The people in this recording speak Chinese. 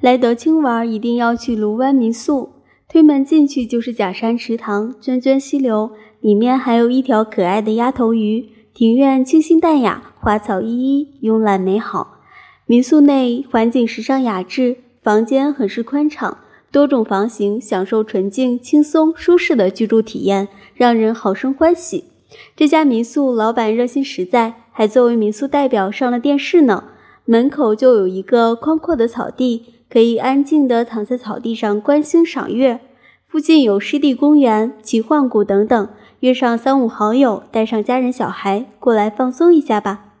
来德清玩一定要去卢湾民宿。推门进去就是假山池塘，涓涓溪流，里面还有一条可爱的鸭头鱼。庭院清新淡雅，花草依依，慵懒美好。民宿内环境时尚雅致，房间很是宽敞，多种房型，享受纯净、轻松、舒适的居住体验，让人好生欢喜。这家民宿老板热心实在，还作为民宿代表上了电视呢。门口就有一个宽阔的草地。可以安静地躺在草地上观星赏月，附近有湿地公园、奇幻谷等等。约上三五好友，带上家人小孩过来放松一下吧。